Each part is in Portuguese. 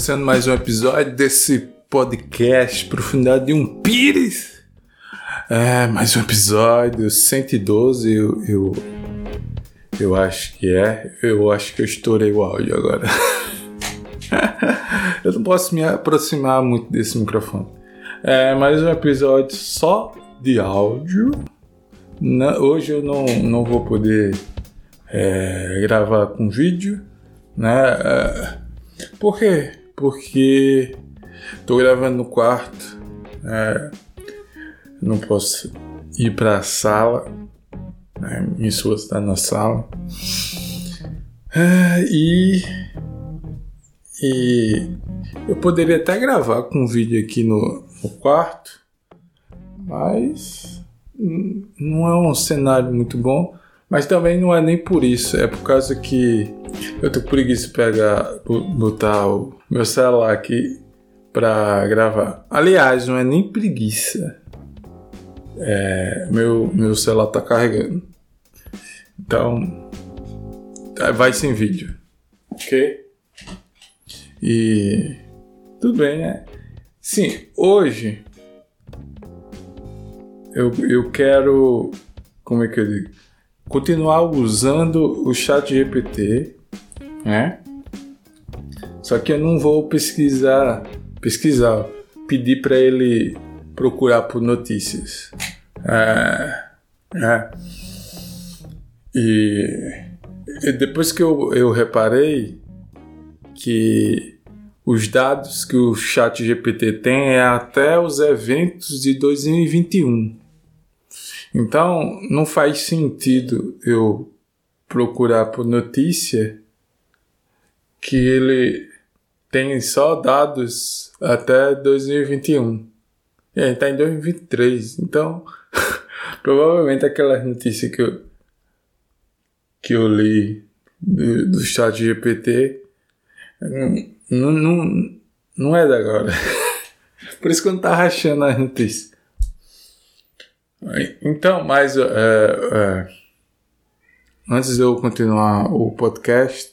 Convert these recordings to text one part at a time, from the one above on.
começando mais um episódio desse podcast Profundidade de um Pires. É, mais um episódio 112, eu, eu, eu acho que é. Eu acho que eu estourei o áudio agora. eu não posso me aproximar muito desse microfone. É, mais um episódio só de áudio. Na, hoje eu não, não vou poder é, gravar com vídeo, né? É, por quê? Porque tô gravando no quarto, é, não posso ir para a sala, né? minha esposa está na sala. É, e, e eu poderia até gravar com um vídeo aqui no, no quarto, mas não é um cenário muito bom. Mas também não é nem por isso, é por causa que eu tô com preguiça de pegar, botar o meu celular aqui pra gravar. Aliás, não é nem preguiça. É, meu, meu celular tá carregando. Então, vai sem vídeo. Ok? E tudo bem, né? Sim, hoje eu, eu quero. Como é que eu digo? Continuar usando o chat GPT, né? Só que eu não vou pesquisar, pesquisar, pedir para ele procurar por notícias. É, é. E, e depois que eu, eu reparei que os dados que o chat GPT tem é até os eventos de 2021. Então, não faz sentido eu procurar por notícia que ele tem só dados até 2021. E aí tá em 2023. Então, provavelmente aquelas notícias que eu, que eu li do, do chat GPT não, não, não é da agora. Por isso que eu não tava achando as notícias. Então, mas é, é, antes de eu continuar o podcast,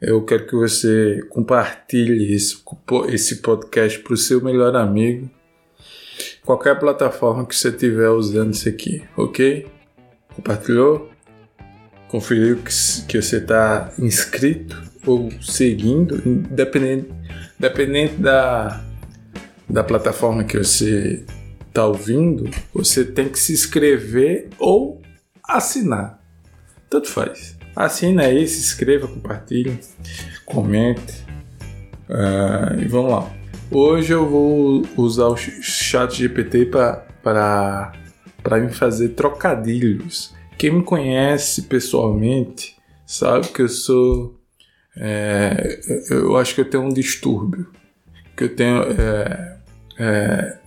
eu quero que você compartilhe esse, esse podcast para o seu melhor amigo, qualquer plataforma que você estiver usando isso aqui, ok? Compartilhou? Conferiu que, que você está inscrito ou seguindo, independente, independente da, da plataforma que você está ouvindo, você tem que se inscrever ou assinar. Tanto faz. Assina aí, se inscreva, compartilhe, comente. Uh, e vamos lá. Hoje eu vou usar o chat GPT para me fazer trocadilhos. Quem me conhece pessoalmente sabe que eu sou. É, eu acho que eu tenho um distúrbio. Que eu tenho. É, é,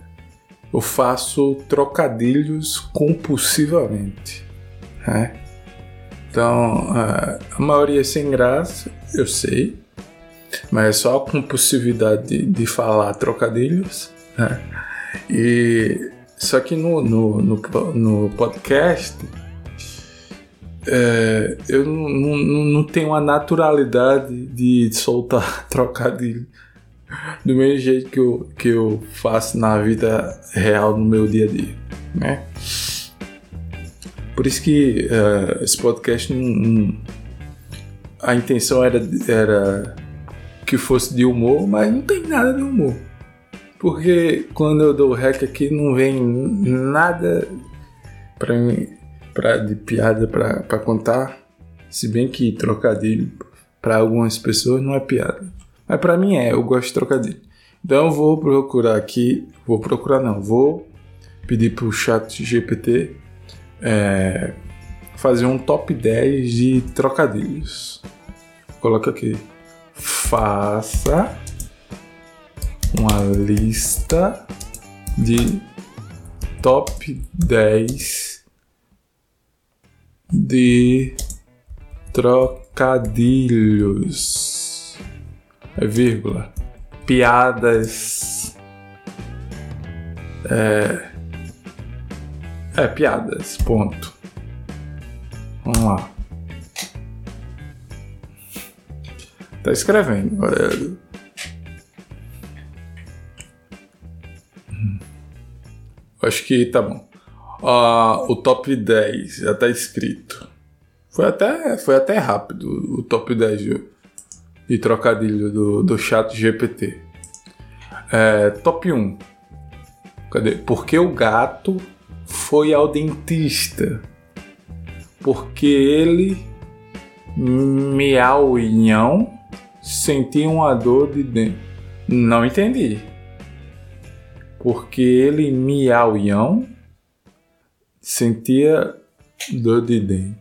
eu faço trocadilhos compulsivamente. Né? Então, a maioria é sem graça, eu sei, mas é só a compulsividade de, de falar trocadilhos. Né? E só que no, no, no, no podcast é, eu não, não, não tenho a naturalidade de soltar trocadilho do mesmo jeito que eu, que eu faço na vida real, no meu dia a dia, né? Por isso que uh, esse podcast não, não, a intenção era, era que fosse de humor, mas não tem nada de humor. Porque quando eu dou rec aqui não vem nada para mim pra, de piada para contar, se bem que trocadilho para algumas pessoas não é piada. Mas para mim é, eu gosto de trocadilho. Então eu vou procurar aqui, vou procurar não, vou pedir pro chat GPT é, fazer um top 10 de trocadilhos. Coloca aqui. Faça uma lista de top 10 de trocadilhos vírgula, piadas. É, é piadas, ponto. Vamos lá. Tá escrevendo, galera. Hum. Acho que tá bom. Uh, o top 10 já tá escrito. Foi até, foi até rápido o top 10 de de trocadilho do, do chat GPT. É, top 1. Cadê? Porque o gato foi ao dentista. Porque ele miauinhão sentia uma dor de dente. Não entendi. Porque ele miauinhão sentia dor de dente.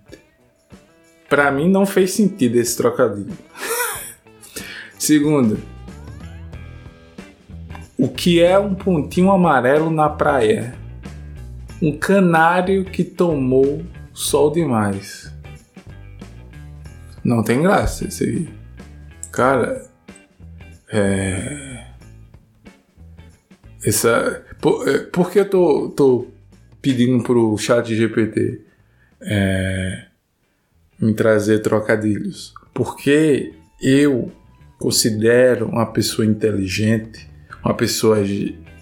Para mim não fez sentido esse trocadilho. Segundo, o que é um pontinho amarelo na praia? Um canário que tomou sol demais. Não tem graça esse aí. Cara, é. Essa. Por, é, por que eu tô, tô pedindo pro chat GPT é, me trazer trocadilhos? Porque eu considero uma pessoa inteligente, uma pessoa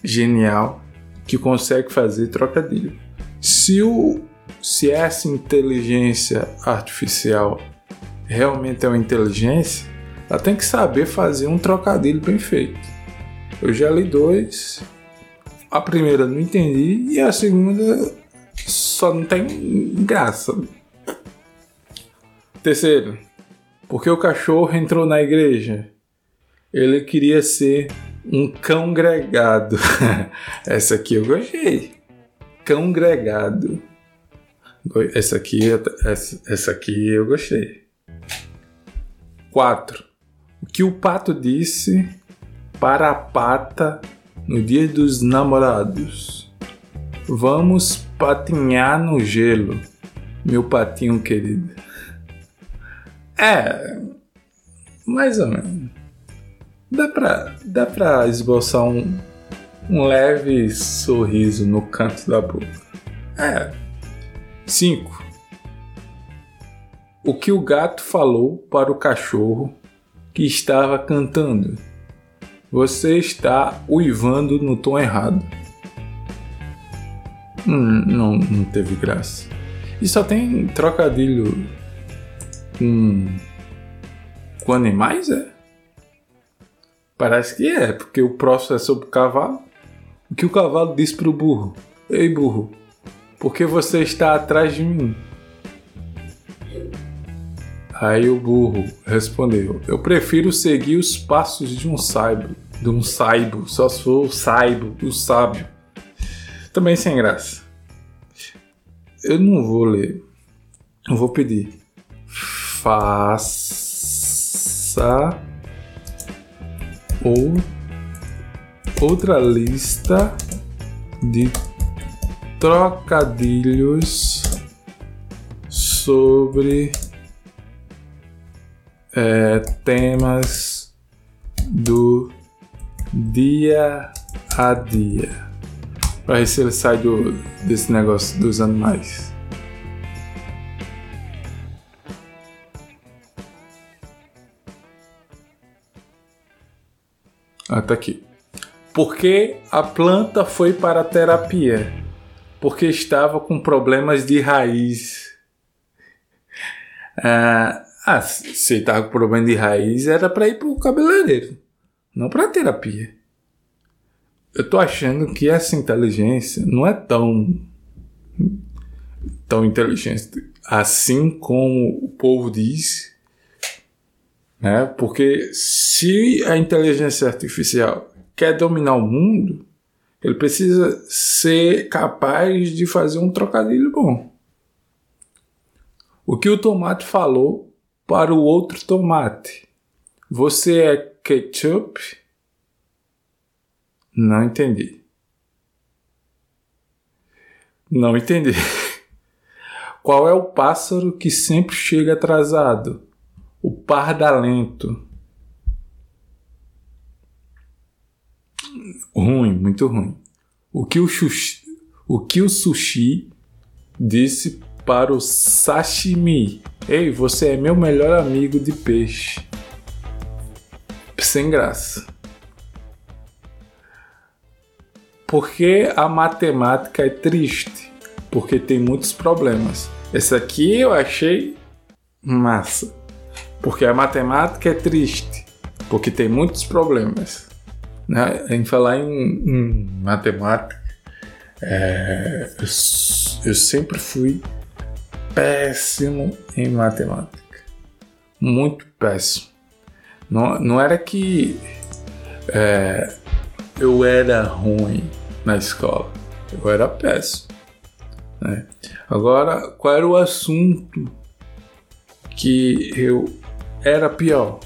genial que consegue fazer trocadilho. Se, o, se essa inteligência artificial realmente é uma inteligência, ela tem que saber fazer um trocadilho bem feito. Eu já li dois, a primeira não entendi e a segunda só não tem graça. Terceiro, porque o cachorro entrou na igreja? Ele queria ser um cão gregado. Essa aqui eu gostei. Cão gregado. Essa aqui, essa, essa aqui eu gostei. 4. O que o pato disse para a pata no dia dos namorados? Vamos patinhar no gelo, meu patinho querido. É, mais ou menos. Dá pra, dá pra esboçar um, um leve sorriso no canto da boca. É. 5. O que o gato falou para o cachorro que estava cantando? Você está uivando no tom errado. Hum, não, não teve graça. E só tem trocadilho com, com animais, é? Parece que é, porque o próximo é sobre o cavalo. O que o cavalo diz para o burro? Ei, burro, por que você está atrás de mim? Aí o burro respondeu: Eu prefiro seguir os passos de um saibo, de um saibo, só se for o saibo, o sábio. Também sem graça. Eu não vou ler. Eu vou pedir. Faça ou outra lista de trocadilhos sobre é, temas do dia a dia para ver se ele sai do, desse negócio dos animais. Ah, tá aqui. Porque a planta foi para a terapia? Porque estava com problemas de raiz. Ah, ah se estava com problema de raiz, era para ir para o cabeleireiro, não para terapia. Eu tô achando que essa inteligência não é tão tão inteligente assim como o povo diz né? Porque se a inteligência artificial quer dominar o mundo, ele precisa ser capaz de fazer um trocadilho bom. O que o tomate falou para o outro tomate? Você é ketchup? Não entendi. Não entendi. Qual é o pássaro que sempre chega atrasado? O pardalento. Ruim, muito ruim. O que o, sushi, o que o sushi disse para o sashimi? Ei, você é meu melhor amigo de peixe. Sem graça. porque a matemática é triste, porque tem muitos problemas. Esse aqui eu achei massa, porque a matemática é triste, porque tem muitos problemas. Né? Em falar em, em matemática, é, eu, eu sempre fui péssimo em matemática. Muito péssimo. Não, não era que é, eu era ruim na escola. Eu era péssimo. Né? Agora, qual era o assunto que eu era pior?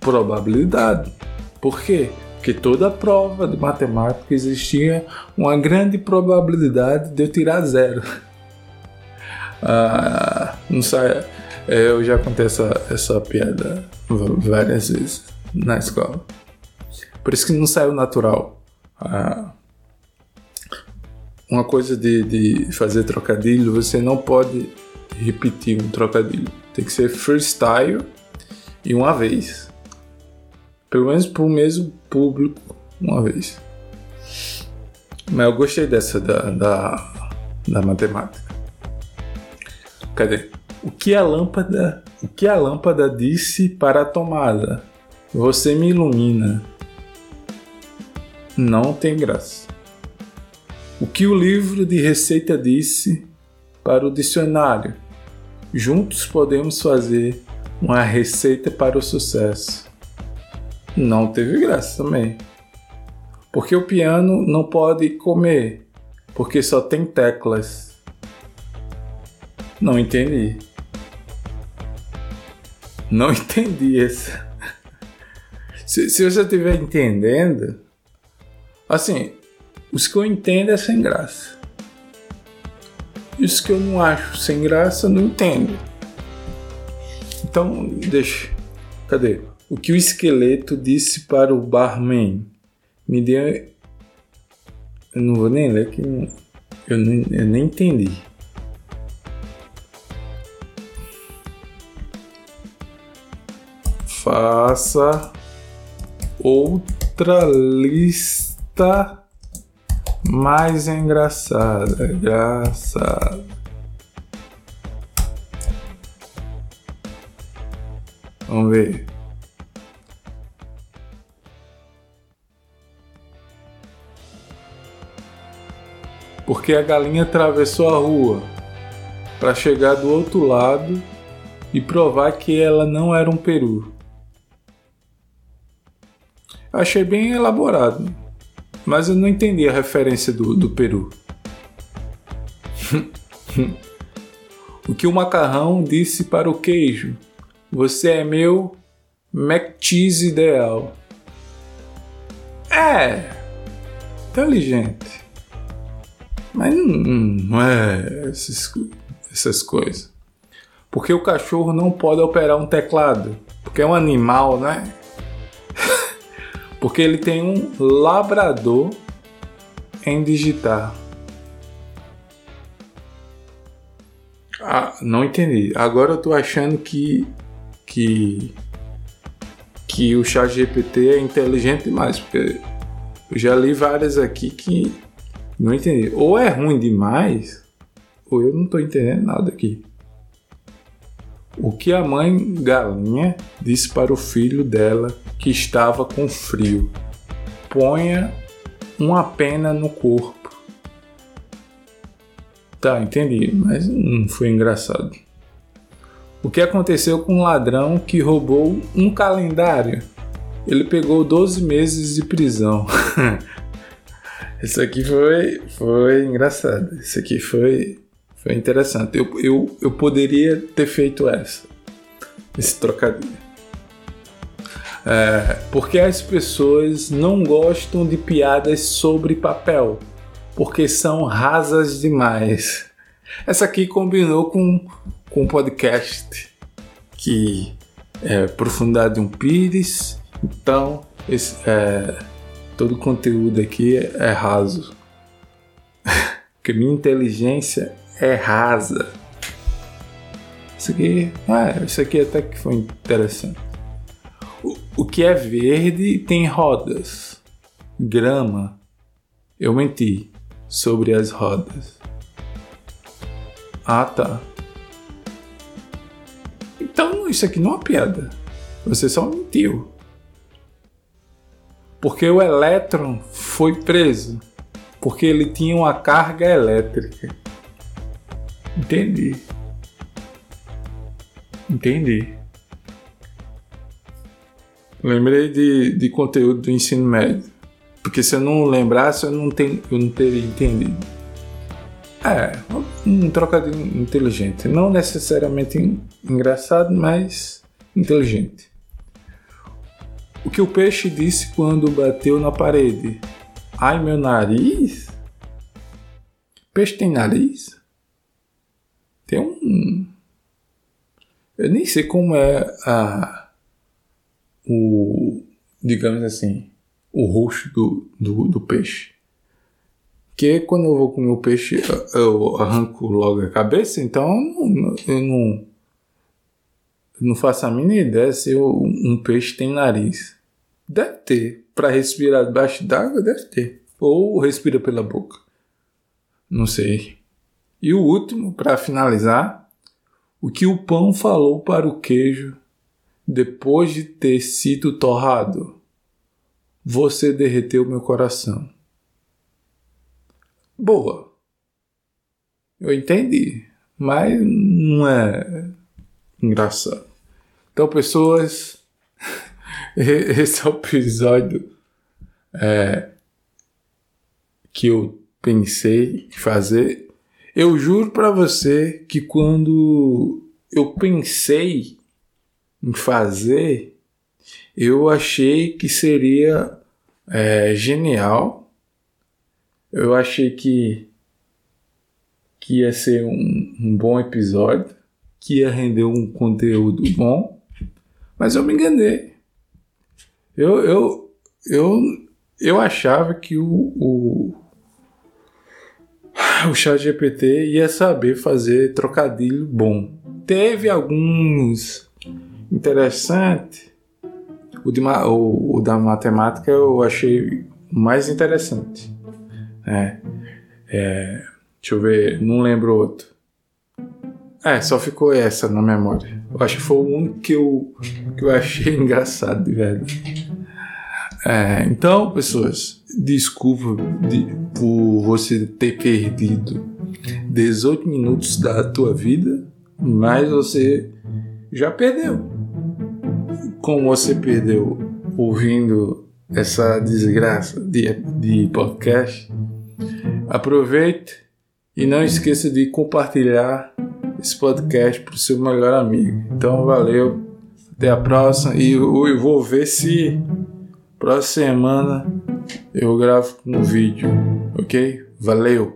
Probabilidade. Por quê? Porque toda prova de matemática existia uma grande probabilidade de eu tirar zero. Ah, não sei, eu já contei essa, essa piada várias vezes na escola. Por isso que não saiu natural. Ah, uma coisa de, de fazer trocadilho, você não pode repetir um trocadilho. Tem que ser freestyle e uma vez. Pelo menos para o mesmo público, uma vez. Mas eu gostei dessa da, da, da matemática. Cadê? O que a lâmpada, o que a lâmpada disse para a tomada? Você me ilumina não tem graça. O que o livro de receita disse para o dicionário? Juntos podemos fazer uma receita para o sucesso. Não teve graça também. Porque o piano não pode comer, porque só tem teclas. Não entendi. Não entendi essa. Se, se você estiver entendendo, Assim, os que eu entendo é sem graça. Os que eu não acho sem graça, não entendo. Então, deixa. Cadê? O que o esqueleto disse para o barman? Me deu. Eu não vou nem ler que eu, nem, eu nem entendi. Faça outra lista mais engraçada. Engraçada. Vamos ver. Porque a galinha atravessou a rua para chegar do outro lado e provar que ela não era um peru. Achei bem elaborado. Mas eu não entendi a referência do, do Peru. o que o macarrão disse para o queijo? Você é meu mac cheese ideal. É, inteligente. Mas não, não é essas, essas coisas. Porque o cachorro não pode operar um teclado. Porque é um animal, né? Porque ele tem um labrador em digitar. Ah, não entendi. Agora eu tô achando que que que o chat GPT é inteligente demais, porque eu já li várias aqui que não entendi. Ou é ruim demais, ou eu não tô entendendo nada aqui. O que a mãe galinha disse para o filho dela que estava com frio: Ponha uma pena no corpo. Tá, entendi, mas não foi engraçado. O que aconteceu com um ladrão que roubou um calendário? Ele pegou 12 meses de prisão. Isso aqui foi, foi engraçado. Isso aqui foi foi interessante. Eu, eu, eu poderia ter feito essa, esse trocadilho. É, porque as pessoas não gostam de piadas sobre papel, porque são rasas demais. Essa aqui combinou com, com o podcast que é Profundidade de um Pires, então esse, é, todo o conteúdo aqui é raso. porque minha inteligência é rasa. Isso aqui, ah, isso aqui até que foi interessante. O, o que é verde tem rodas, grama. Eu menti sobre as rodas. Ah, tá. Então isso aqui não é uma piada. Você só mentiu. Porque o elétron foi preso. Porque ele tinha uma carga elétrica. Entendi. Entendi. Lembrei de, de conteúdo do ensino médio. Porque se eu não lembrasse, eu não, tenho, eu não teria entendido. É, um trocadilho inteligente. Não necessariamente engraçado, mas inteligente. O que o peixe disse quando bateu na parede? Ai, meu nariz? Peixe tem nariz? Tem um. Eu nem sei como é a. O. Digamos assim. O rosto do, do, do peixe. Porque quando eu vou comer o peixe, eu arranco logo a cabeça, então eu não, eu não, não faço a mínima ideia se um peixe tem nariz. Deve ter. Para respirar debaixo d'água, deve ter. Ou respira pela boca. Não sei. E o último, para finalizar, o que o pão falou para o queijo depois de ter sido torrado. Você derreteu meu coração. Boa. Eu entendi, mas não é engraçado. Então, pessoas, esse é o episódio é, que eu pensei em fazer. Eu juro para você que quando eu pensei em fazer, eu achei que seria é, genial. Eu achei que, que ia ser um, um bom episódio, que ia render um conteúdo bom, mas eu me enganei. Eu, eu, eu, eu achava que o, o, o chat GPT ia saber fazer trocadilho bom. Teve alguns interessantes. O, de, o, o da matemática eu achei mais interessante. É, é, deixa eu ver, não lembro outro. É, só ficou essa na memória. Eu acho que foi o único que eu, que eu achei engraçado, de verdade. É, então, pessoas, desculpa de, por você ter perdido 18 minutos da tua vida, mas você já perdeu. Como você perdeu ouvindo essa desgraça de, de podcast, aproveite e não esqueça de compartilhar esse podcast para o seu melhor amigo. Então, valeu, até a próxima e eu, eu vou ver se próxima semana eu gravo um vídeo, ok? Valeu!